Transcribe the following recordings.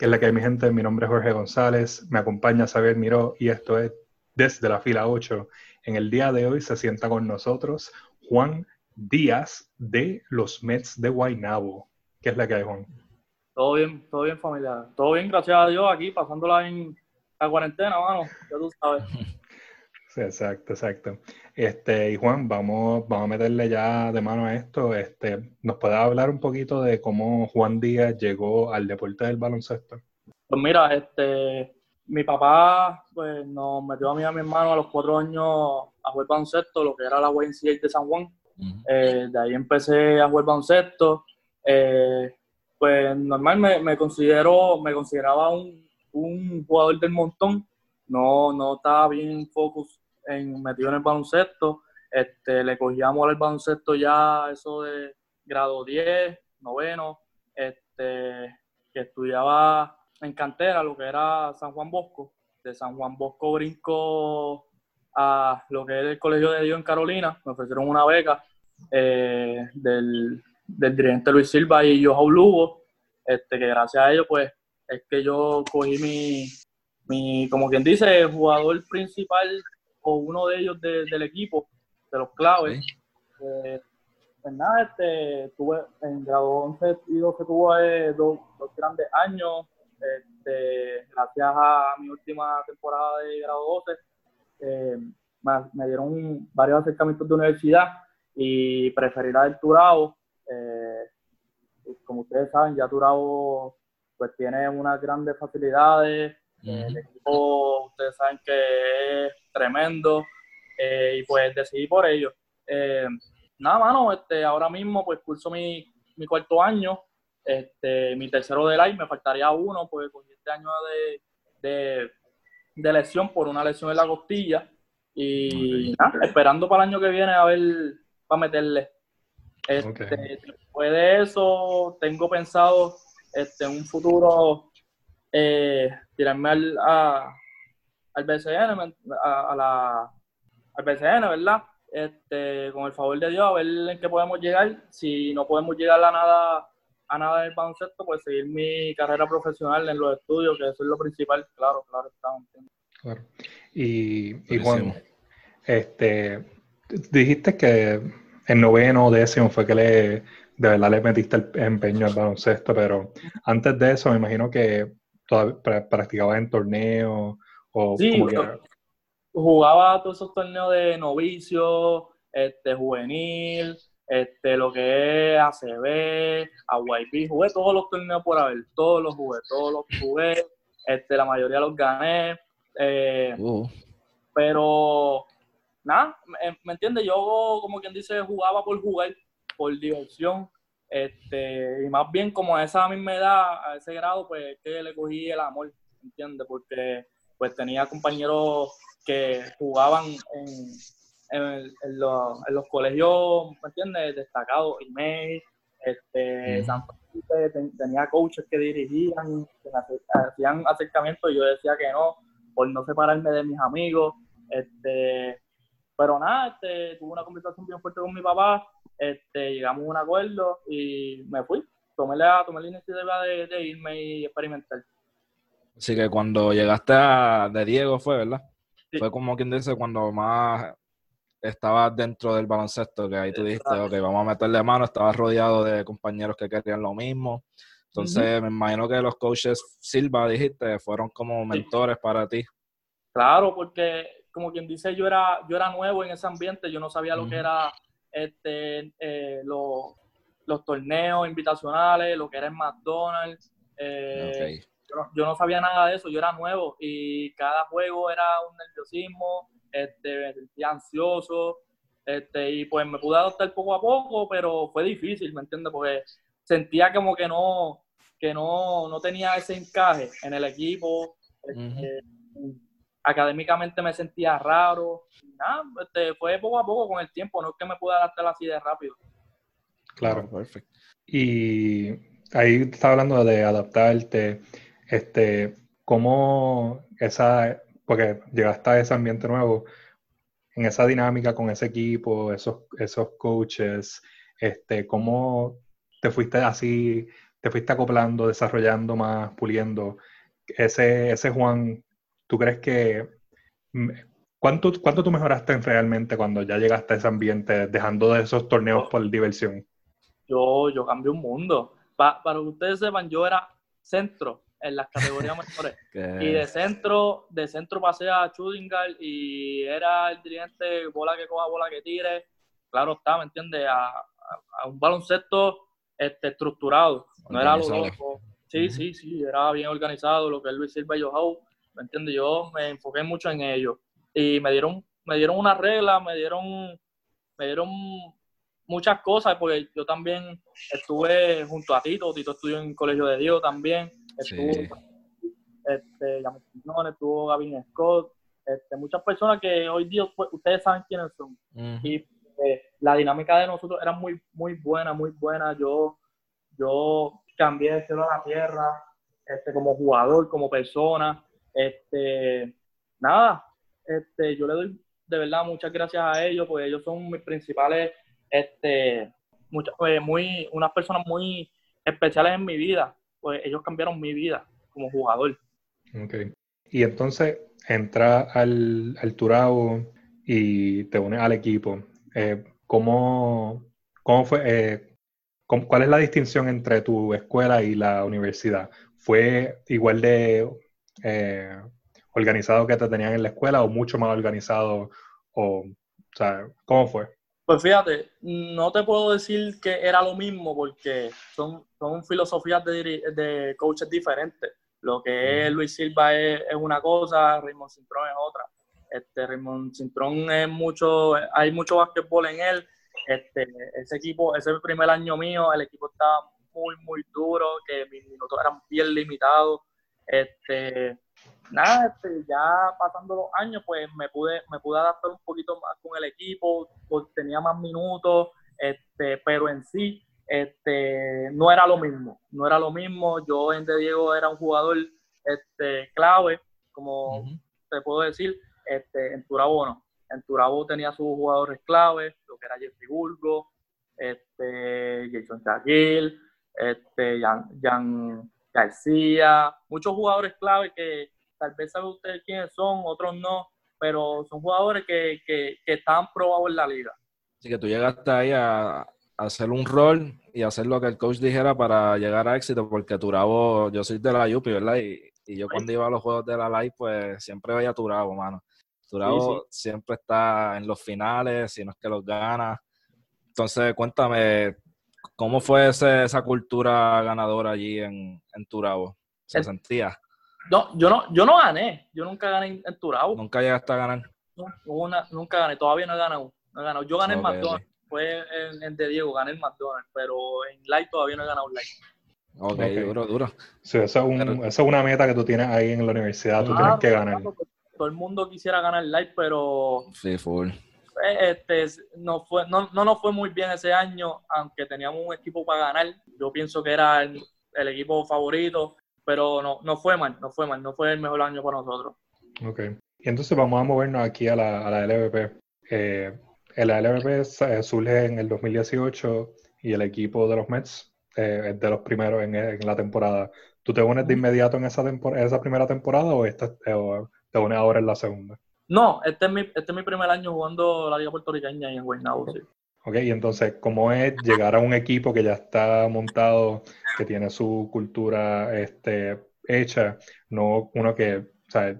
que es la que hay mi gente. Mi nombre es Jorge González, me acompaña Xavier Miró y esto es desde la fila 8. En el día de hoy se sienta con nosotros Juan Díaz de los Mets de Guaynabo. ¿Qué es la que hay, Juan? Todo bien, todo bien, familia. Todo bien, gracias a Dios, aquí pasándola en la cuarentena, mano. Ya tú sabes. Sí, exacto, exacto. Este, y Juan, vamos, vamos a meterle ya de mano a esto. Este, ¿Nos puedes hablar un poquito de cómo Juan Díaz llegó al deporte del baloncesto? Pues mira, este, mi papá pues, nos metió a mí y a mi hermano a los cuatro años a jugar baloncesto, lo que era la YNCA de San Juan. Eh, de ahí empecé a jugar baloncesto. Eh, pues normal me, me, considero, me consideraba un, un, jugador del montón. No, no estaba bien focus en, metido en el baloncesto. Este, le cogíamos el baloncesto ya eso de grado 10, noveno, este, que estudiaba en cantera, lo que era San Juan Bosco. De San Juan Bosco brinco a lo que es el Colegio de Dios en Carolina. Me ofrecieron una beca eh, del, del, dirigente Luis Silva y Joao Lugo, este, que gracias a ellos, pues, es que yo cogí mi, mi como quien dice, jugador principal o uno de ellos del equipo, de los claves. Eh, pues nada, este, tuve en grado 11 y 12 tuve dos, dos grandes años, este, gracias a mi última temporada de grado 12, eh, me, dieron varios acercamientos de universidad y preferir a Turabo. Eh, como ustedes saben, ya Turabo pues tiene unas grandes facilidades, el equipo ustedes saben que es tremendo eh, y pues decidí por ello. nada, mano, este, ahora mismo pues curso mi, mi cuarto año este, mi tercero de live, me faltaría uno, porque con este año de, de, lesión por una lesión en la costilla. Y nada, esperando para el año que viene a ver, para meterle. Este, Después de eso, tengo pensado este, un futuro eh, tirarme al, al BCN, a, la, al BCN, ¿verdad? Este, con el favor de Dios, a ver en qué podemos llegar. Si no podemos llegar a nada a nada del baloncesto, pues seguir mi carrera profesional en los estudios, que eso es lo principal, claro, claro, estamos. Claro. Y, y Juan, este, dijiste que en noveno o décimo fue que le, de verdad le metiste el empeño al baloncesto, pero antes de eso me imagino que todavía practicabas en torneos o sí, jugaba todos esos torneos de novicio, este, juvenil, este, lo que es ACB, AYP, jugué todos los torneos por haber, todos los jugué, todos los jugué, este, la mayoría los gané, eh, uh. pero nada, ¿me, entiendes? Yo como quien dice jugaba por jugar, por diversión, este, y más bien como a esa misma edad, a ese grado, pues que le cogí el amor, ¿me entiendes? Porque pues tenía compañeros que jugaban en en, los, en los, colegios, ¿me entiendes? Destacados, email, este, San Francisco tenía coaches que dirigían, que hacían acercamientos y yo decía que no, por no separarme de mis amigos, este, pero nada, este, tuve una conversación bien fuerte con mi papá, este, llegamos a un acuerdo y me fui, tomé la, tomé la iniciativa de, de irme y experimentar. Así que cuando llegaste a, de Diego fue, ¿verdad? Fue como quien dice, cuando más estabas dentro del baloncesto, que ahí tú dijiste, ok, vamos a meterle mano, estabas rodeado de compañeros que querían lo mismo. Entonces, me imagino que los coaches Silva, dijiste, fueron como mentores para ti. Claro, porque como quien dice, yo era, yo era nuevo en ese ambiente, yo no sabía lo que era este, eh, los, torneos invitacionales, lo que era el McDonald's. Eh, yo, no, sabía nada de eso, yo era nuevo y cada juego era un nerviosismo, este, me sentía ansioso, este, y pues me pude adoptar poco a poco, pero fue difícil, ¿me entiendes? Porque sentía como que no, que no, no tenía ese encaje en el equipo, este, académicamente me sentía raro, nada, este, fue poco a poco con el tiempo, no es que me pude adaptar así de rápido. Claro, perfecto. Y ahí estaba hablando de adaptarte, este, ¿cómo esa porque llegaste a ese ambiente nuevo, en esa dinámica con ese equipo, esos, esos coaches, este, ¿cómo te fuiste así te fuiste acoplando, desarrollando más, puliendo. Ese, ese Juan, ¿tú crees que... Mm, ¿Cuánto, ¿Cuánto tú mejoraste realmente cuando ya llegaste a ese ambiente, dejando de esos torneos por diversión? Yo, yo cambié un mundo. para que ustedes sepan, yo era centro en las categorías mejores. y de centro, de centro pasé a Chudingal y era el dirigente bola que coja, bola que tire. Claro está, ¿me entiendes? A, un baloncesto este, estructurado. No era lo loco. Sí, sí, sí, era bien organizado, lo que es Luis Silva y Joao. ¿Me entiendes? Yo me enfoqué mucho en ello. Y me dieron, me dieron una regla, me dieron, me dieron muchas cosas, porque yo también estuve junto a Tito, Tito estudió en el Colegio de Dios también, estuvo, sí. este, estuvo Gavin Scott, este, muchas personas que hoy día pues, ustedes saben quiénes son. Y eh, la dinámica de nosotros era muy, muy buena, muy buena. Yo, yo cambié de cielo a la tierra, este, como jugador, como persona. Este, nada, este, yo le doy de verdad muchas gracias a ellos, porque ellos son mis principales este, muchas, pues, muy, unas personas muy especiales en mi vida, pues ellos cambiaron mi vida como jugador. Ok. Y entonces entra al, al Turabo y te unes al equipo. Eh, ¿cómo, ¿Cómo fue? Eh, ¿Cuál es la distinción entre tu escuela y la universidad? ¿Fue igual de eh, organizado que te tenían en la escuela o mucho más organizado? O, o sea, ¿Cómo fue? Pues fíjate, no te puedo decir que era lo mismo porque son, son filosofías de, de coaches diferentes. Lo que es Luis Silva es, una cosa, Raymond Cintrón es otra. Este, Raymond Cintrón es mucho, hay mucho básquetbol en él. Este, ese equipo, ese primer año mío, el equipo estaba muy, muy duro, que mis minutos eran bien limitados. Este, nada, este, ya pasando los años, pues me pude, me pude adaptar un poquito más con el equipo, pues, tenía más minutos, este, pero en sí, este, no era lo mismo, no era lo mismo. Yo en De Diego era un jugador este, clave, como te puedo decir, este, en Turabo no. En Turabo tenía sus jugadores clave, lo que era Jeffrey Burgo, este, Jason Shaquille, este, Jan García, muchos jugadores clave que tal vez sabe usted quiénes son, otros no, pero son jugadores que, que, que están probados en la liga. Así que tú llegaste ahí a, hacer un rol y hacer lo que el coach dijera para llegar a éxito, porque Turabo, yo soy de la Yupi, ¿verdad? Y, y yo cuando iba a los juegos de la Live, pues siempre veía a Turabo, mano. Turabo siempre está en los finales, si no es que los gana. Entonces, cuéntame, ¿cómo fue esa cultura ganadora allí en, en Turabo? ¿Se sentía? No, yo no, yo no gané. Yo nunca gané en, Turabo. ¿Nunca llegaste a ganar? No, una, nunca gané. Todavía no he ganado. No he ganado. Yo gané en McDonald's. Fue en, De Diego, gané en McDonald's. Pero en Light todavía no he ganado Light. Ok, okay. duro, duro. Sí, esa es, una meta que tú tienes ahí en la universidad. Tú tienes que ganar. Todo el mundo quisiera ganar Light, pero... Sí, full. Este, no, fue, no, no nos fue muy bien ese año, aunque teníamos un equipo para ganar. Yo pienso que era el, el equipo favorito pero no, no fue mal, no fue mal, no fue el mejor año para nosotros. Ok, y entonces vamos a movernos aquí a la, a la LVP. Eh, la LVP eh, surge en el 2018 y el equipo de los Mets eh, es de los primeros en, en, la temporada. ¿Tú te unes de inmediato en esa, esa primera temporada o, esta, o te unes ahora en la segunda? No, este es mi, este es mi primer año jugando la Liga Puertorriqueña y en Guaynabo, sí. Ok, y entonces, ¿cómo es llegar a un equipo que ya está montado, que tiene su cultura este, hecha, no uno que, o sea,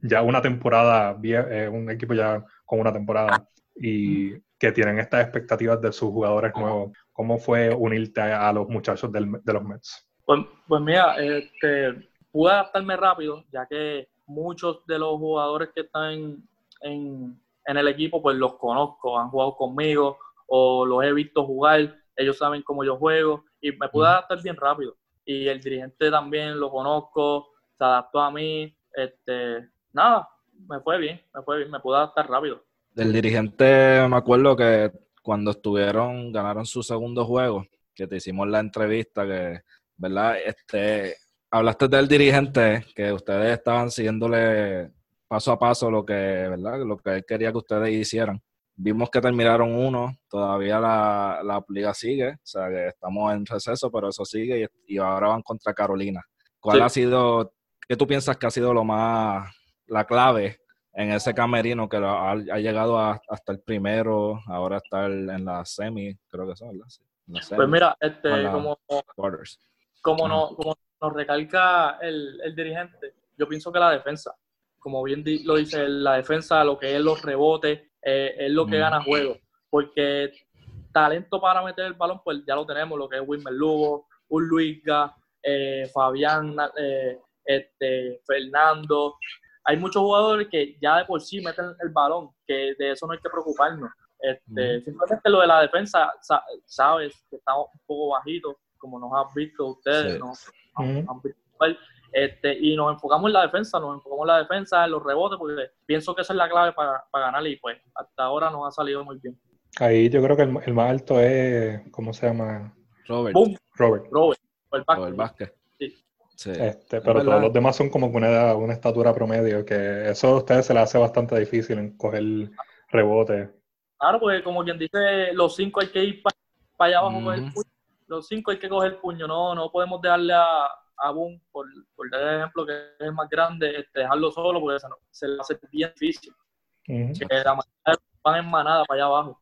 ya una temporada, eh, un equipo ya con una temporada y que tienen estas expectativas de sus jugadores nuevos? ¿Cómo fue unirte a, los muchachos del, de los Mets? Pues, pues mira, este, pude adaptarme rápido, ya que muchos de los jugadores que están en, en el equipo, pues los conozco, han jugado conmigo o los he visto jugar, ellos saben cómo yo juego y me pude adaptar bien rápido. Y el dirigente también lo conozco, se adaptó a mí, este, nada, me fue bien, me fue bien, me pude adaptar rápido. Del dirigente me acuerdo que cuando estuvieron, ganaron su segundo juego, que te hicimos la entrevista, que, ¿verdad? Este, hablaste del dirigente, que ustedes estaban siguiéndole paso a paso lo que, ¿verdad? Lo que él quería que ustedes hicieran. vimos que terminaron uno, todavía la, la, liga sigue, o sea que estamos en receso, pero eso sigue y, ahora van contra Carolina. ¿Cuál ha sido, qué tú piensas que ha sido lo más, la clave en ese camerino que ha, ha llegado hasta el primero, ahora está en la semi, creo que son, ¿verdad? pues mira, este, como, como, no, como nos recalca el, el dirigente, yo pienso que la defensa, como bien lo dice, la defensa, lo que es los rebotes, eh, es lo que gana juego. Porque talento para meter el balón, pues ya lo tenemos, lo que es Wilmer Lugo, un Luisga, eh, Fabián, eh, este, Fernando. Hay muchos jugadores que ya de por sí meten el balón, que de eso no hay que preocuparnos. Este, Simplemente lo de la defensa, sabes que estamos un poco bajitos, como nos han visto ustedes, han visto este, y nos enfocamos en la defensa, nos enfocamos en la defensa, en los rebotes, porque pienso que esa es la clave para, para ganar y pues hasta ahora nos ha salido muy bien. Ahí yo creo que el, más alto es, ¿cómo se llama? Robert. Robert. Robert. El Vázquez. Sí. Este, pero todos los demás son como una, una estatura promedio, que eso a ustedes se les hace bastante difícil en coger rebote. Claro, porque como quien dice, los cinco hay que ir para, allá abajo con el puño. Los cinco hay que coger el puño, no, no podemos darle a, a Boom, por, por dar ejemplo que es más grande, este, dejarlo solo porque se, se le hace bien difícil. Que la manera van en manada para allá abajo.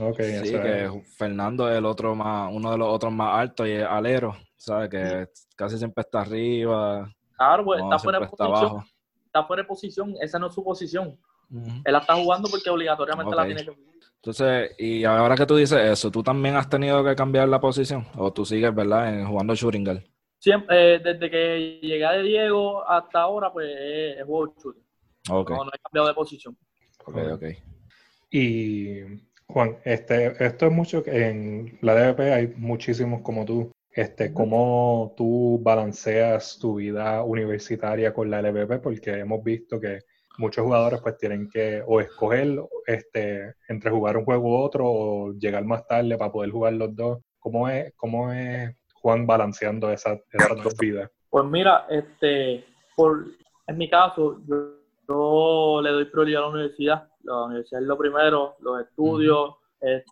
Okay, sí, que Fernando es el otro más, uno de los otros más altos y es alero, ¿sabes? Que casi siempre está arriba. Claro, pues está fuera de posición. Está fuera de posición, esa no es su posición. Él la está jugando porque obligatoriamente la tiene que entonces, y ahora que tú dices eso, ¿tú también has tenido que cambiar la posición? ¿O tú sigues, verdad, en, jugando Schuringal? siempre, eh, desde que llegué de Diego hasta ahora, pues es, juego shooting. No, he cambiado de posición. Ok, ok. Y Juan, este, esto es mucho que en la DVP hay muchísimos como tú. Este, ¿Cómo tú balanceas tu vida universitaria con la LVP? Porque hemos visto que muchos jugadores pues tienen que o escoger este, entre jugar un juego u otro o llegar más tarde para poder jugar los dos. ¿Cómo es, cómo es Juan balanceando esas, dos vidas? Pues mira, este, por, en mi caso, yo, le doy prioridad a la universidad. La universidad es lo primero, los estudios es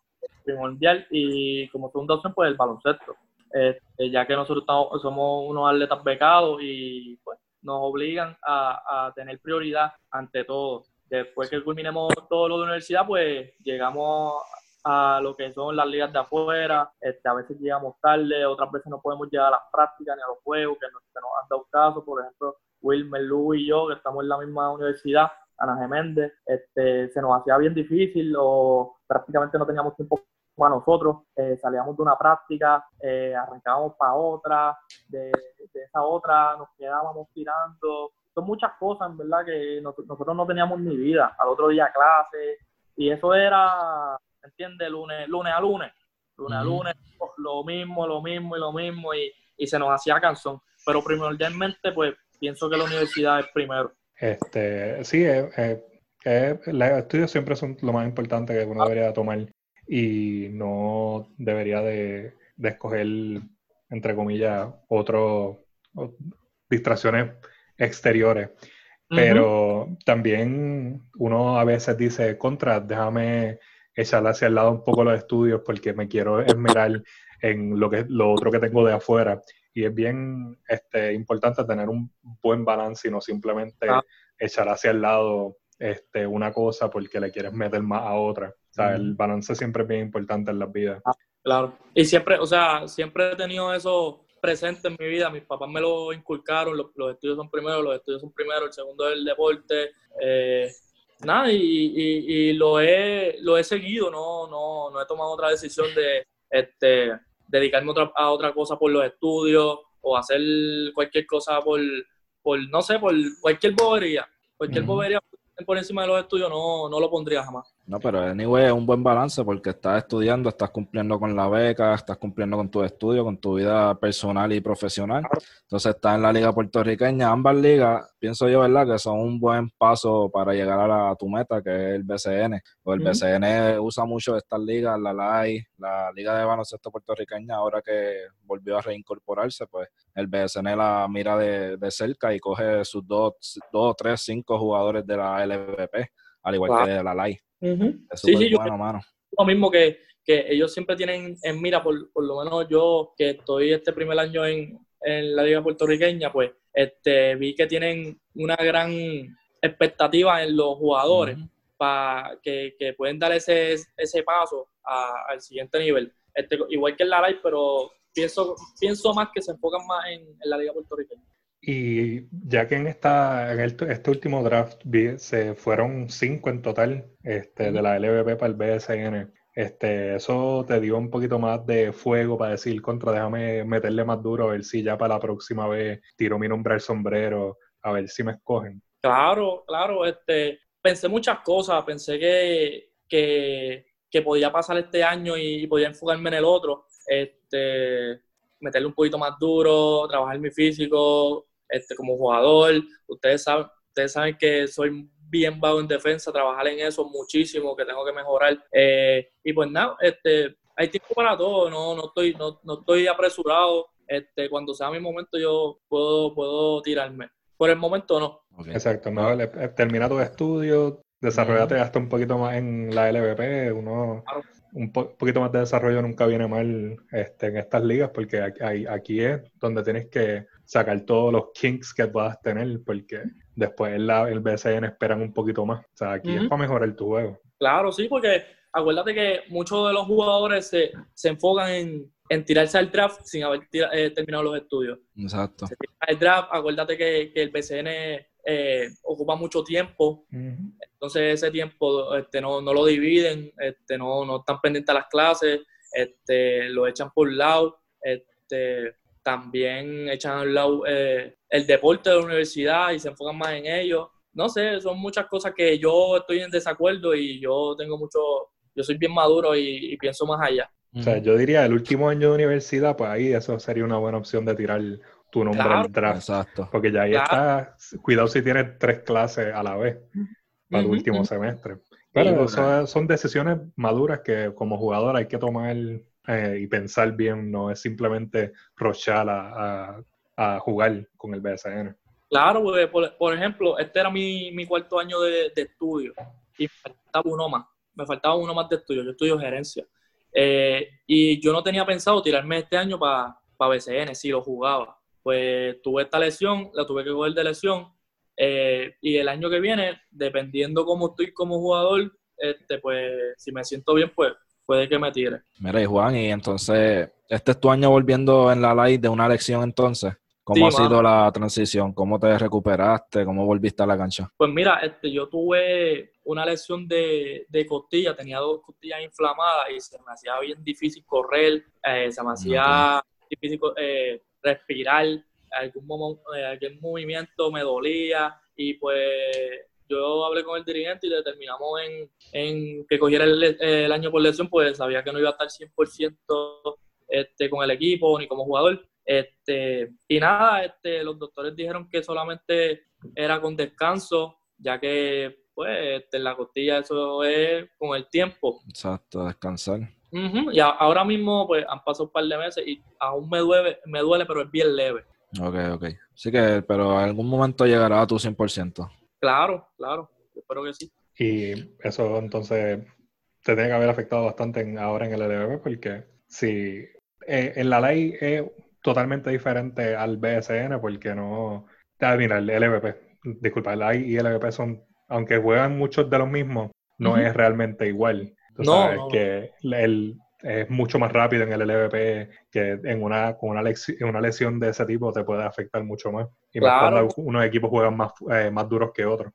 primordial y como segunda opción, pues el baloncesto. Este, ya que nosotros somos unos atletas becados y pues nos obligan a, tener prioridad ante todo. Después que culminemos todo lo de universidad, pues llegamos a lo que son las ligas de afuera. Este, a veces llegamos tarde, otras veces no podemos llegar a las prácticas ni a los juegos, que nos, que nos han dado caso. Por ejemplo, Wilmer, Lu y yo, que estamos en la misma universidad, Ana Geméndez, este, se nos hacía bien difícil o prácticamente no teníamos tiempo para nosotros. Eh, salíamos de una práctica, eh, arrancábamos para otra, de, esa otra nos quedábamos tirando. Son muchas cosas, en verdad, que nosotros no teníamos ni vida. Al otro día clase, y eso era ¿entiendes? Lunes, lunes a lunes, lunes a lunes, lo mismo, lo mismo y lo mismo, y, se nos hacía canción. Pero primordialmente, pues, pienso que la universidad es primero. Este, sí, eh, los estudios siempre son lo más importante que uno debería tomar y no debería de, escoger, entre comillas, otras distracciones exteriores. Pero también uno a veces dice, contra, déjame echarle hacia el lado un poco los estudios porque me quiero esmerar en lo que lo otro que tengo de afuera. Y es bien este, importante tener un buen balance y no simplemente ah. echar hacia el lado este, una cosa porque le quieres meter más a otra. Sea, el balance siempre es bien importante en las vidas. Ah, claro. Y siempre, o sea, siempre he tenido eso presente en mi vida. Mis papás me lo inculcaron, los, estudios son primero, los estudios son primero, el segundo es el deporte. Eh, nada, y, y, lo, he, lo he seguido, no, no, no he tomado otra decisión de este, dedicarme a otra cosa por los estudios o hacer cualquier cosa por, por no sé, por cualquier bobería. Cualquier bobería por encima de los estudios no, no lo pondría jamás. No, pero anyway es un buen balance porque estás estudiando, estás cumpliendo con la beca, estás cumpliendo con tu estudio, con tu vida personal y profesional. Entonces estás en la liga puertorriqueña. Ambas ligas, pienso yo, ¿verdad? Que son un buen paso para llegar a, tu meta, que es el BCN. O el BCN usa mucho estas ligas, la LAI, la Liga de Baloncesto Puertorriqueña, ahora que volvió a reincorporarse, pues el BCN la mira de, de cerca y coge sus dos, dos, tres, cinco jugadores de la LVP al igual que la LAI. sí, sí, bueno, Lo mismo que, que, ellos siempre tienen en mira, por, por, lo menos yo que estoy este primer año en, en la liga puertorriqueña, pues este, vi que tienen una gran expectativa en los jugadores para que, que, pueden dar ese, ese paso al siguiente nivel. Este, igual que en la live, pero pienso, pienso más que se enfocan más en, en la liga puertorriqueña. Y ya que en esta en este último draft se fueron cinco en total este, de la LVP para el BSN, este, eso te dio un poquito más de fuego para decir contra, déjame meterle más duro a ver si ya para la próxima vez tiro mi nombre al sombrero, a ver si me escogen. Claro, claro, este, pensé muchas cosas, pensé que, que, que podía pasar este año y podía enfocarme en el otro, este, meterle un poquito más duro, trabajar mi físico, este, como jugador. Ustedes saben, ustedes saben que soy bien bajo en defensa, trabajar en eso muchísimo, que tengo que mejorar. Eh, y pues nada, este, hay tiempo para todo, no, no, estoy, no, no estoy apresurado. Este, cuando sea mi momento yo puedo, puedo tirarme. Por el momento no. Exacto, eh, termina tu estudio, desarrollate hasta un poquito más en la LVP, uno, un poquito más de desarrollo nunca viene mal este, en estas ligas, porque aquí, aquí es donde tienes que sacar todos los kinks que puedas tener, porque después el, el BCN esperan un poquito más. O sea, aquí es para mejorar tu juego. Claro, sí, porque acuérdate que muchos de los jugadores se, se enfocan en, en, tirarse al draft sin haber eh, terminado los estudios. Exacto. El draft, acuérdate que, que el BCN eh, ocupa mucho tiempo, entonces ese tiempo este, no, no lo dividen, este, no, no están pendientes a las clases, este, lo echan por lado. Este, también echan al lado eh, el deporte de la universidad y se enfocan más en ello. No sé, son muchas cosas que yo estoy en desacuerdo y yo tengo mucho, yo soy bien maduro y, pienso más allá. O sea, yo diría el último año de universidad, pues ahí eso sería una buena opción de tirar tu nombre al draft. Exacto. Porque ya ahí está, cuidado si tienes tres clases a la vez para el último semestre. Pero eso son decisiones maduras que como jugador hay que tomar eh, y pensar bien, no es simplemente rochar a, jugar con el BSN. Claro, por, ejemplo, este era mi, mi año de, estudio y me faltaba uno más, me faltaba uno más de estudio, yo estudio gerencia. Eh, y yo no tenía pensado tirarme este año para pa BCN, si lo jugaba. Pues tuve esta lesión, la tuve que coger de lesión. Eh, y el año que viene, dependiendo cómo estoy como jugador, este, pues si me siento bien, pues puede que me tire. Mira, y Juan, y entonces, este es tu año volviendo en la live de una lección entonces. ¿Cómo ha sido la transición? ¿Cómo te recuperaste? ¿Cómo volviste a la cancha? Pues mira, este, yo tuve una lesión de, de costilla, tenía dos costillas inflamadas y se me hacía bien difícil correr, eh, se me hacía difícil eh, respirar, algún, eh, algún movimiento me dolía y pues yo hablé con el dirigente y determinamos en, en que cogiera el, año por lesión, pues sabía que no iba a estar 100% este, con el equipo ni como jugador. Este, y nada, este, los doctores dijeron que solamente era con descanso, ya que pues este, la costilla eso es con el tiempo. Exacto, descansar. Y ahora mismo pues han pasado un par de meses y aún me duele, me duele pero es bien leve. Ok, ok. Sí que, pero en algún momento llegará a tu 100%. Claro, claro, espero que sí. Y eso entonces te tiene que haber afectado bastante ahora en el LVP porque si eh, en la ley es totalmente diferente al BSN porque no... Ah, mira, el LVP, disculpa, el AI y el LVP son, aunque juegan muchos de los mismos, no es realmente igual. no, que el, es mucho más rápido en el LVP que en una, con una, lesión, una lesión de ese tipo te puede afectar mucho más. Y más cuando unos equipos juegan más, eh, más duros que otros.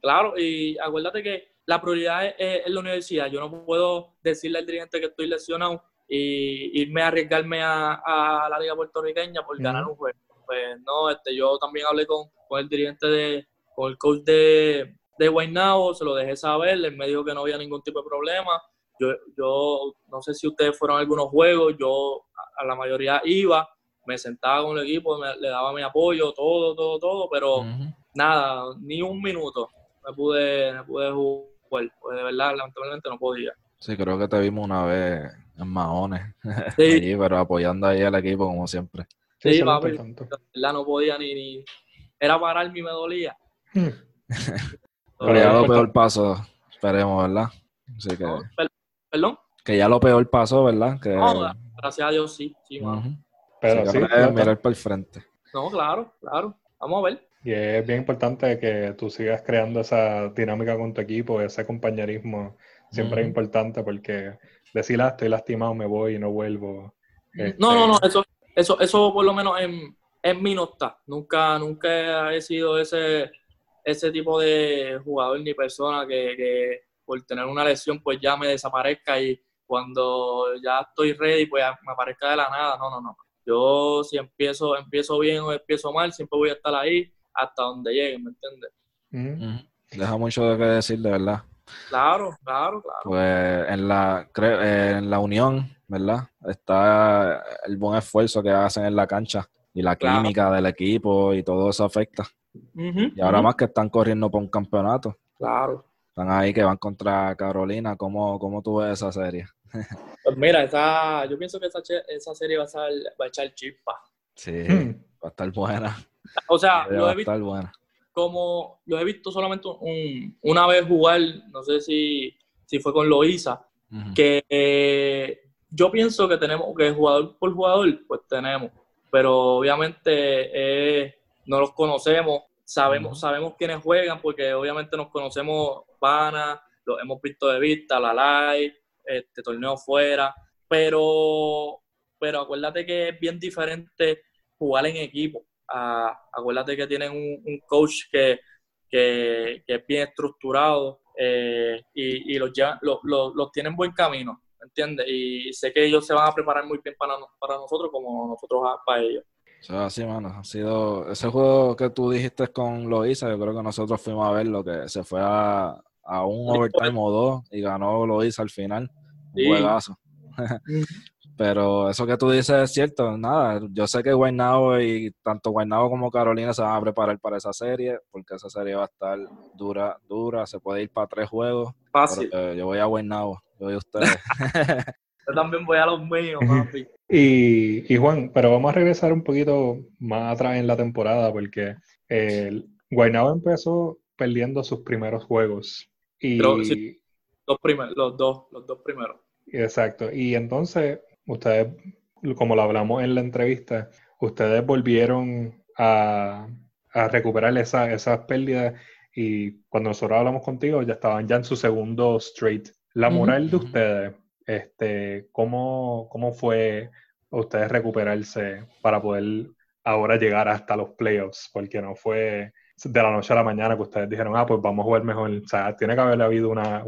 claro, y acuérdate que la prioridad es, la universidad. Yo no puedo decirle al dirigente que estoy lesionado y irme a arriesgarme a, la liga puertorriqueña por ganar un juego. Pues no, este, yo también hablé con, con el dirigente de, con el coach de, de Guaynabo, se lo dejé saber, él me dijo que no había ningún tipo de problema yo, yo no sé si ustedes fueron a algunos juegos, yo a la mayoría iba, me sentaba con el equipo, le daba mi apoyo, todo, todo, todo, pero nada, ni un minuto me pude, me pude jugar, pues de verdad, lamentablemente no podía. Sí, creo que te vimos una vez en Mahones, sí. pero apoyando ahí al equipo como siempre. Sí, sí papi, verdad no podía ni, ni, era pararme y me dolía. Pero ya lo peor paso, esperemos, ¿verdad? Así que... ¿Perdón? Que ya lo peor pasó, ¿verdad? Que... gracias a Dios sí, sí, Pero sí, mirar para el frente. No, claro, claro. Vamos a ver. Y es bien importante que tú sigas creando esa dinámica con tu equipo, ese compañerismo. Siempre es importante porque decir, ah, estoy lastimado, me voy y no vuelvo. No, no, no, este eso, eso, eso por lo menos en, en mí no está. Nunca, nunca he sido ese, ese tipo de jugador ni persona que, por tener una lesión pues ya me desaparezca y cuando ya estoy ready pues me aparezca de la nada. No, no, no. Yo si empiezo, empiezo bien o empiezo mal, siempre voy a estar ahí hasta donde llegue, ¿me entiendes? Deja mucho de qué decir, de verdad. Claro, claro, claro. Pues en la, en la unión, ¿verdad? Está el buen esfuerzo que hacen en la cancha y la química del equipo y todo eso afecta. y ahora más que están corriendo por un campeonato. Claro. Están ahí que van contra Carolina. ¿Cómo, cómo tú ves esa serie? pues mira, esa, yo pienso que esa, esa serie va a, estar, va a echar chispa. Sí, hmm. va a estar buena. O sea, lo he visto, buena. como lo he visto solamente un, una vez jugar, no sé si, si fue con Loisa, que eh, yo pienso que tenemos, que jugador por jugador, pues tenemos, pero obviamente eh, no los conocemos, sabemos, sabemos quiénes juegan, porque obviamente nos conocemos panas, los hemos visto de vista, la live, este torneo fuera, pero, pero acuérdate que es bien diferente jugar en equipo. Ah, acuérdate que tienen un, coach que, que, es bien estructurado eh, y, y los, los, los, los tienen buen camino. ¿entiendes? Y sé que ellos se van a preparar muy bien para, para nosotros como nosotros para ellos. Así, mano. Ha sido ese juego que tú dijiste con Loisa, yo creo que nosotros fuimos a ver lo que se fue a, a un overtime o dos y ganó Loisa al final. Un juegazo. Pero eso que tú dices es cierto, nada, yo sé que Guaynabo y tanto Guaynabo como Carolina se van a preparar para esa serie, porque esa serie va a estar dura, dura, se puede ir para tres juegos. Fácil. Yo voy a Guaynabo. Yo voy a ustedes. Yo también voy a los míos, papi. y, y, Juan, pero vamos a regresar un poquito más atrás en la temporada, porque el Guaynabo empezó perdiendo sus primeros juegos. Y... los, los, dos, los dos primeros. Exacto. Y entonces, ustedes, como lo hablamos en la entrevista, ustedes volvieron a, a recuperar esa, esas pérdidas y cuando nosotros hablamos contigo ya estaban ya en su segundo straight la moral de ustedes, este, ¿cómo, ¿cómo fue ustedes recuperarse para poder ahora llegar hasta los playoffs? Porque no fue de la noche a la mañana que ustedes dijeron, ah, pues vamos a jugar mejor. O sea, tiene que haber habido una,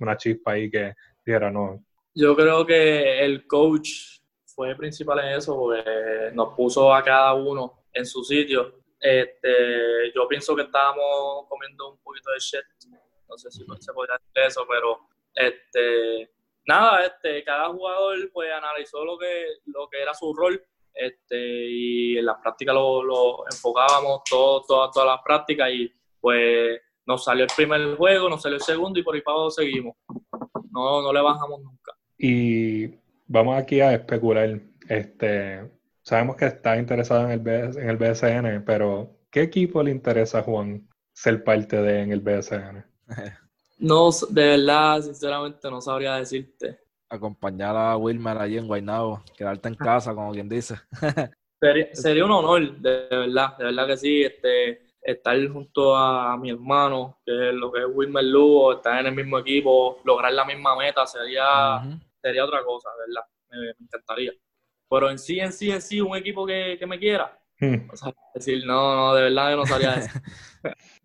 una chispa ahí que dijera, no. Yo creo que el coach fue principal en eso, porque nos puso a cada uno en su sitio. Este, yo pienso que estábamos comiendo un poquito de shit. No sé si se podría decir eso, pero este, nada, este, cada jugador pues analizó lo que, lo que era su rol este, y en las prácticas lo, enfocábamos todo, todas las prácticas y pues nos salió el primer juego, nos salió el segundo y por ahí para abajo seguimos. No, no le bajamos nunca. Y vamos aquí a especular. Este, sabemos que está interesado en el, en el BSN, pero ¿qué equipo le interesa a Juan ser parte de en el BSN? No, de verdad, sinceramente no sabría decirte. Acompañar a Wilmer allí en Guaynabo, quedarte en casa, como quien dice. sería, un honor, de verdad, de verdad que sí, este, estar junto a mi hermano, que es lo que es Wilmer Lugo, estar en el mismo equipo, lograr la misma meta, sería, sería otra cosa, de verdad, me, encantaría. Pero en sí, en sí, en sí, un equipo que, me quiera, hmm. o sea, decir, no, no, de verdad yo no sabría decir.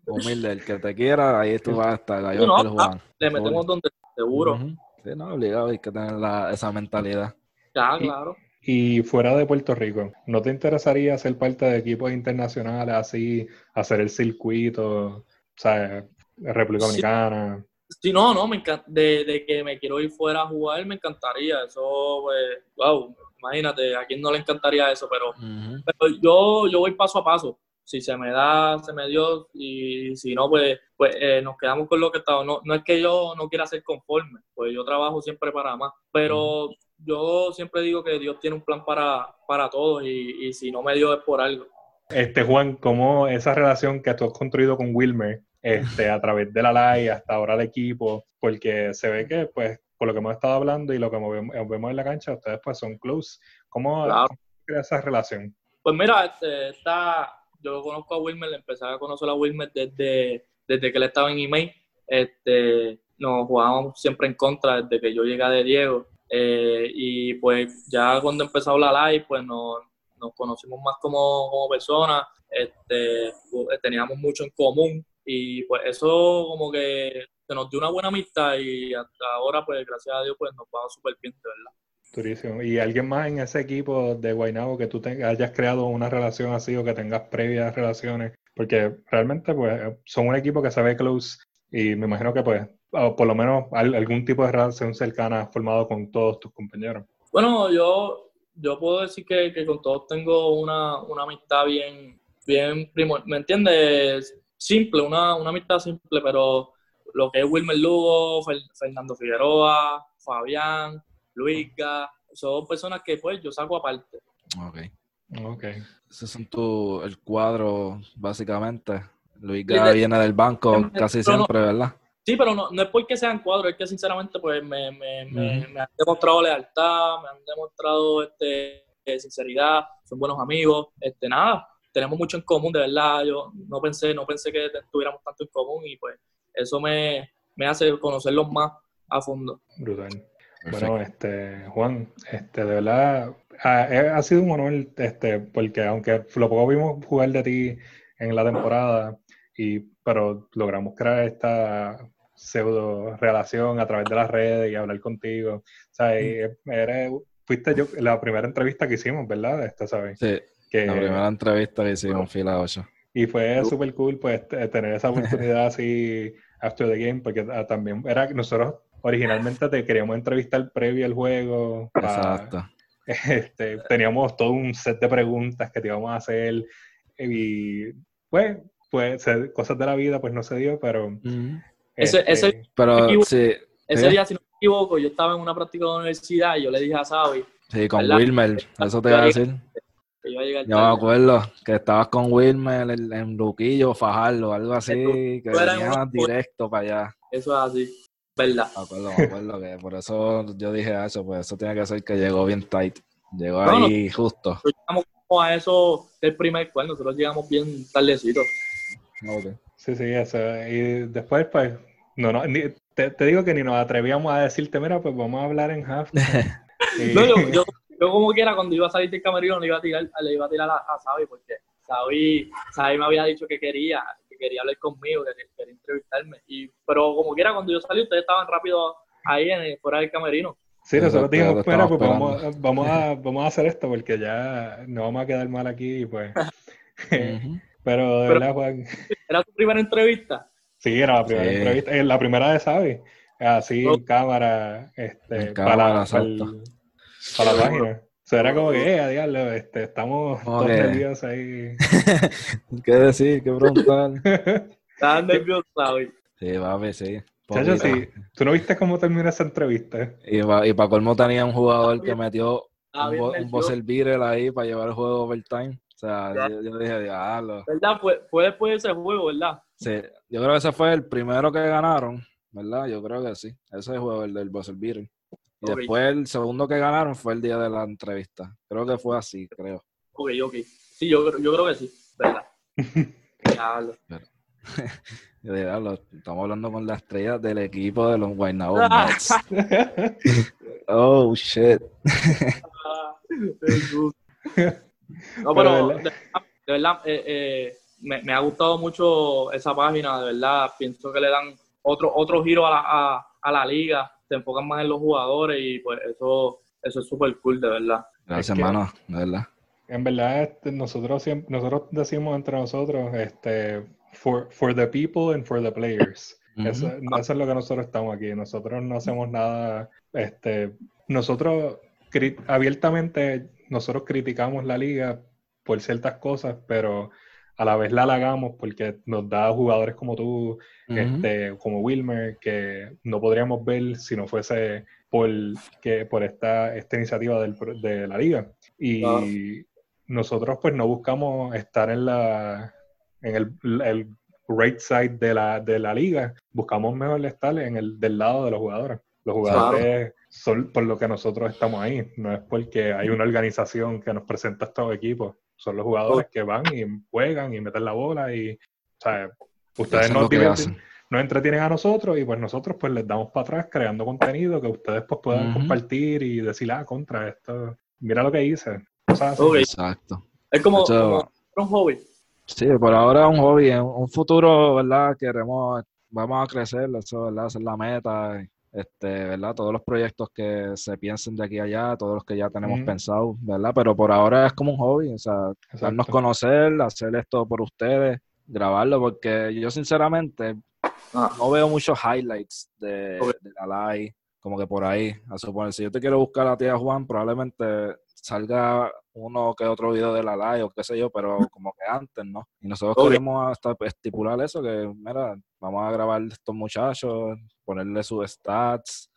Humilde, el que te quiera, ahí tú vas a estar. Ahí no, no, le metemos donde seguro. Sí, no, obligado, hay que tener esa mentalidad. Ya, claro. Y fuera de Puerto Rico, ¿no te interesaría ser parte de equipos internacionales así, hacer el circuito, o sea, República Dominicana? Sí, no, no, me de, de, que me quiero ir fuera a jugar, me encantaría. Eso, pues, wow, imagínate, a quién no le encantaría eso, pero, pero yo, yo voy paso a paso si se me da, se me dio, y si no, pues, pues eh, nos quedamos con lo que estamos. No, no es que yo no quiera ser conforme, pues yo trabajo siempre para más, pero yo siempre digo que Dios tiene un plan para, para todos y, si no me dio es por algo. Este Juan, ¿cómo esa relación que tú has construido con Wilmer este, a través de la live hasta ahora el equipo, porque se ve que, pues, por lo que hemos estado hablando y lo que vemos en la cancha, ustedes pues son close. ¿Cómo, crea esa relación? Pues mira, este, está, yo conozco a Wilmer, empecé a conocer a Wilmer desde, desde que él estaba en email. Este, nos jugábamos siempre en contra desde que yo llegué de Diego. Eh, y pues ya cuando empezó la live, pues nos, nos conocimos más como, como personas, este, teníamos mucho en común y pues eso como que se nos dio una buena amistad y hasta ahora pues gracias a Dios pues nos va súper bien, de verdad. Turísimo. ¿Y alguien más en ese equipo de Guaynabo que tú hayas creado una relación así o que tengas previas relaciones? Porque realmente pues son un equipo que se ve close y me imagino que pues por lo menos algún tipo de relación cercana formado con todos tus compañeros. Bueno, yo, yo puedo decir que, que con todos tengo una, una amistad bien, bien primo, ¿me entiendes? Simple, una, una amistad simple, pero lo que es Wilmer Lugo, Fernando Figueroa, Fabián, Luisga, son personas que pues yo saco aparte. Ok. Ok. Ese es tu, el cuadro, básicamente. Luisga viene del banco casi siempre, ¿verdad? Sí, pero no, no es porque sean cuadros, es que sinceramente pues me, me, me, han demostrado lealtad, me han demostrado este, sinceridad, son buenos amigos, este nada, tenemos mucho en común, de verdad, yo no pensé, no pensé que tuviéramos tanto en común y pues eso me, hace conocerlos más a fondo. Brutal. Bueno, este, Juan, este, de verdad, ha, sido un honor, este, porque aunque lo poco vimos jugar de ti en la temporada, y, pero logramos crear esta pseudo relación a través de las redes y hablar contigo. O sea, eres, fuiste yo, la primera entrevista que hicimos, ¿verdad? Esta, ¿sabes? Sí, que, la primera entrevista que hicimos, fila 8. Y fue súper cool, pues, tener esa oportunidad así after the game, porque ah, también era nosotros originalmente te queríamos entrevistar previo al juego. Exacto. Este, teníamos todo un set de preguntas que te íbamos a hacer y pues, pues cosas de la vida pues no se dio, pero... ese, ese, este, pero sí, ese día, si no me equivoco, yo estaba en una práctica de universidad y yo le dije a Sabi. Sí, con Wilmer, eso te iba a decir. Yo me acuerdo que estabas con Wilmer en, en Luquillo, Fajardo, algo así, que venías directo para allá. Eso es así, ¿verdad? Me acuerdo, me acuerdo que por eso yo dije eso, pues eso tiene que ser que llegó bien tight. Llegó ahí justo. Nosotros llegamos a eso del primer cual, nosotros llegamos bien tardecito. Okay. Sí, sí, eso. Y después, pues, no, no, te, te, digo que ni nos atrevíamos a decirte, mira, pues vamos a hablar en half. no, yo, yo, yo como quiera, cuando iba a salir del camerino, le iba a tirar, le iba a, tirar a, a Sabi, porque Sabi, Sabi me había dicho que quería, que quería hablar conmigo, que quería entrevistarme. Y, pero como quiera, cuando yo salí, ustedes estaban rápido ahí en, fuera del camerino. Sí, nosotros dijimos, pues vamos, vamos, a, vamos a hacer esto porque ya no vamos a quedar mal aquí, pues. Pero de verdad, Juan. ¿Era tu primera entrevista? Sí, era la primera entrevista. Eh, la primera de Sabi. Así en cámara, este, para, para, el, para la página. O sea, era como que, eh, a diablo, este, estamos todos nerviosos ahí. ¿Qué decir? ¿Qué preguntar? Estaban nerviosos hoy. Sí, va a ver, sí. Chacho, sí. ¿Tú no viste cómo terminó esa entrevista? Y, y para colmo tenía un jugador que metió un, un buzzer beater ahí para llevar el juego overtime. O sea, yo, yo, dije, diablo. ¿Verdad? Fue, fue después de ese juego, ¿verdad? Sí, yo creo que ese fue el primero que ganaron, ¿verdad? Yo creo que sí. Ese juego, el del buzzer beater. Y después el segundo que ganaron fue el día de la entrevista. Creo que fue así, creo. Ok, ok. Sí, yo, yo creo que sí, ¿verdad? Diablo. Estamos hablando con las estrellas del equipo de los Guaynabo Mets. oh, shit. no, pero de, verdad, eh, eh, me, me, ha gustado mucho esa página, de verdad. Pienso que le dan otro, otro giro a la, a, a la liga te enfocan más en los jugadores y pues eso, eso es súper cool, de verdad. Gracias, hermano, de verdad. En verdad, este, nosotros nosotros decimos entre nosotros, este, for, for the people and for the players. eso, es lo que nosotros estamos aquí. Nosotros no hacemos nada, este, nosotros abiertamente, nosotros criticamos la liga por ciertas cosas, pero a la vez la halagamos porque nos da jugadores como tú, este, como Wilmer, que no podríamos ver si no fuese por, que, por esta, esta iniciativa del, de la liga. Y nosotros pues no buscamos estar en la en el, right side de la, de la liga, buscamos mejor estar en el del lado de los jugadores. Los jugadores son por lo que nosotros estamos ahí, no es porque hay una organización que nos presenta estos equipos, son los jugadores que van y juegan y meten la bola y, o sea, ustedes nos, nos entretienen a nosotros y pues nosotros pues les damos para atrás creando contenido que ustedes pues puedan compartir y decir, ah, contra esto, mira lo que hice. Exacto. Es como, un hobby. Sí, por ahora es un hobby. En un futuro, ¿verdad? Queremos, vamos a crecer, eso, ¿verdad? Esa es la meta. Este, ¿verdad? Todos los proyectos que se piensen de aquí a allá, todos los que ya tenemos pensado, ¿verdad? Pero por ahora es como un hobby, o sea, darnos conocer, hacer esto por ustedes, grabarlo, porque yo sinceramente ah. no veo muchos highlights de, de la live, como que por ahí, a suponer, si yo te quiero buscar a ti a Juan, probablemente salga uno que otro video de la live o qué sé yo, pero como que antes, ¿no? Y nosotros queremos hasta estipular eso, que mira, vamos a grabar estos muchachos, ponerle sus stats,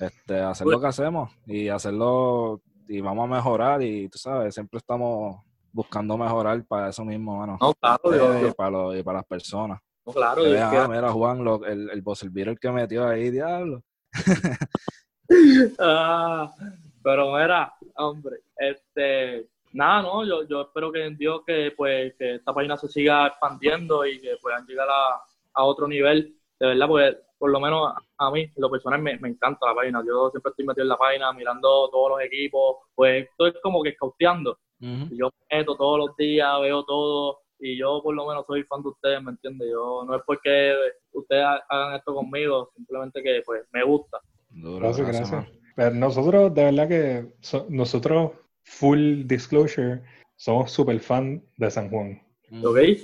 este, hacer lo que hacemos y hacerlo y vamos a mejorar y tú sabes, siempre estamos buscando mejorar para eso mismo, no, claro, y, para y para las personas. No, claro, ah, mira, Juan, el, el boss el que metió ahí, diablo. ah, pero mira, hombre, este, nada, no, yo, yo espero que en Dios que pues que esta página se siga expandiendo y que puedan llegar a, a otro nivel, de verdad, porque por lo menos a mí, lo personal, me, me encanta la página. Yo siempre estoy metido en la página, mirando todos los equipos, pues estoy como que cauteando. Yo meto todos los días, veo todo, y yo por lo menos soy fan de ustedes, ¿me entiendes? Yo no es porque ustedes hagan esto conmigo, simplemente que pues me gusta. Gracias, gracias. Pero nosotros, de verdad que nosotros, full disclosure, somos super fan de San Juan.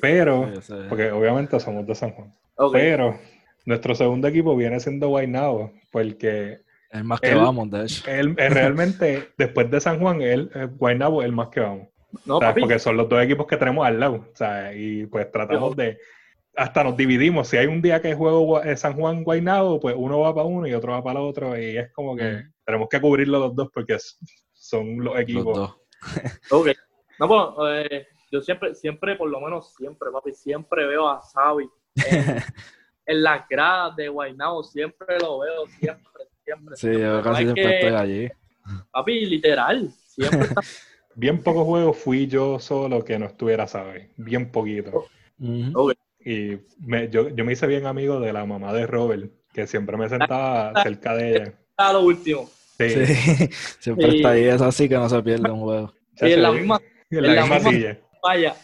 Pero, porque obviamente somos de San Juan. Pero nuestro segundo equipo viene siendo Guaynabo, porque... El más que vamos, de hecho. Él, realmente, después de San Juan, él, Guaynabo es el más que vamos. No, Porque son los dos equipos que tenemos al lado. Y pues tratamos de hasta nos dividimos. Si hay un día que juego San Juan Guaynabo, pues uno va para uno y otro va para el otro. Y es como que mm. tenemos que cubrirlo los dos porque son los equipos. Los ok. No, pues, eh, yo siempre, siempre, por lo menos siempre, papi, siempre veo a Xavi en, las gradas de Guaynabo. Siempre lo veo, siempre, siempre. Sí, yo casi siempre estoy allí. Papi, literal, siempre está... Bien pocos juegos fui yo solo que no estuviera Xavi. Bien poquito. Y me, yo, yo, me hice bien amigo de la mamá de Robert, que siempre me sentaba cerca de ella. A lo último. Sí. Siempre está ahí, es así que no se pierde un juego. Y en la misma, en la, misma, silla. Vaya.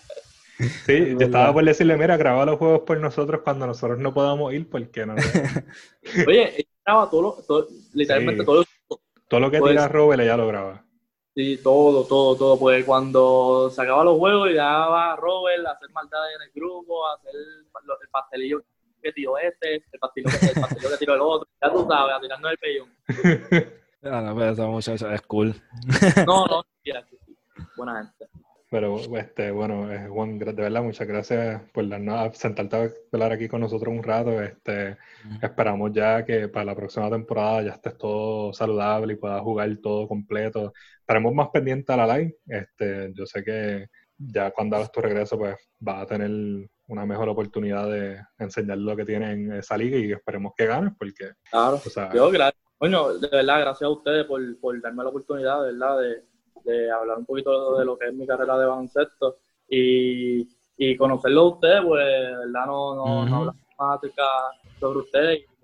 Sí, yo estaba por decirle, mira, graba los juegos por nosotros cuando nosotros no podamos ir, porque no. Oye, graba todo, todo literalmente todo. Todo lo que pues, tira Robert, ella lo graba. Sí, todo, todo, todo. Pues cuando se acaban los juegos, ya va Robert a hacer maldades en el grupo, a hacer el pastelillo que tiró este, el pastelillo, el pastelillo que tiró el otro. Ya tú sabes, a tirarnos el pellón. Ya, no, pero esa muchacha es cool. No, no, buena gente. Pero, este, bueno, eh, Juan, de verdad, muchas gracias por darnos, sentarte a hablar aquí con nosotros un rato. Este, Esperamos ya que para la próxima temporada ya estés todo saludable y puedas jugar todo completo. Estaremos más pendientes a la live. Este, yo sé que ya cuando hagas tu regreso, pues vas a tener una mejor oportunidad de enseñar lo que tiene en esa liga y esperemos que ganes, porque... Claro, yo, gracias. Bueno, de verdad, gracias a ustedes por, por darme la oportunidad, de verdad, de de hablar un poquito de lo que es mi carrera de baloncesto y, y conocerlo a ustedes, pues, ¿verdad? No, no, no hablamos más acerca sobre ustedes y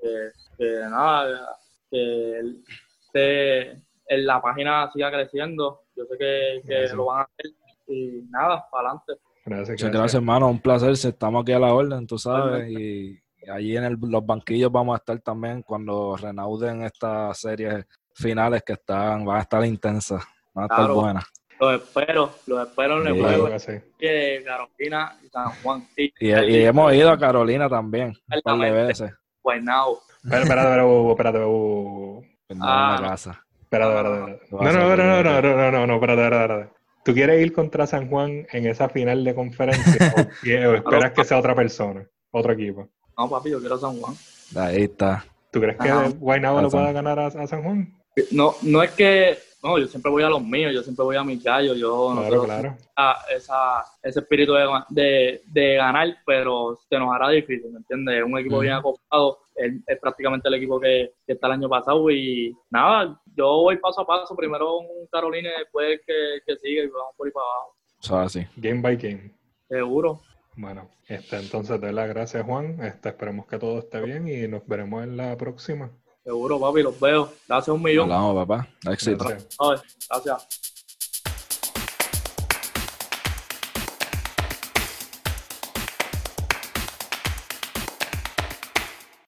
que, nada, que, en la página siga creciendo. Yo sé que, que lo van a hacer y nada, para adelante. Gracias, gracias. gracias, hermano. Un placer. Estamos aquí a la orden, tú sabes. Y, allí en los banquillos vamos a estar también cuando renauden estas series finales que están, van a estar intensas. Va a estar buena. Los espero, los espero en el juego de Carolina y San Juan. Y, y, hemos ido a Carolina también, un par de veces. Pues now. Espérate, espérate, espérate. Ah, casa. Espérate, espérate. No, no, no, no, no, no, no, no, espérate, espérate. ¿Tú quieres ir contra San Juan en esa final de conferencia o, esperas que sea otra persona, otro equipo? No, papi, yo quiero San Juan. Ahí está. ¿Tú crees que Guaynabo lo pueda ganar a, a, San Juan? No, no es que no, yo siempre voy a los míos, yo siempre voy a mis gallos, yo claro, claro. Esa, ese espíritu de, de, ganar, pero se nos hará difícil, ¿me entiendes? Un equipo bien acopado, es, prácticamente el equipo que, está el año pasado y nada, yo voy paso a paso, primero con Carolina y después que, que sigue y vamos por ahí para abajo. O sea, así. Game by game. Seguro. Bueno, este, entonces te doy las gracias, Juan. Este, esperemos que todo esté bien y nos veremos en la próxima. Seguro, papi, los veo. Gracias un millón. Hablamos, papá. Éxito. Gracias. gracias.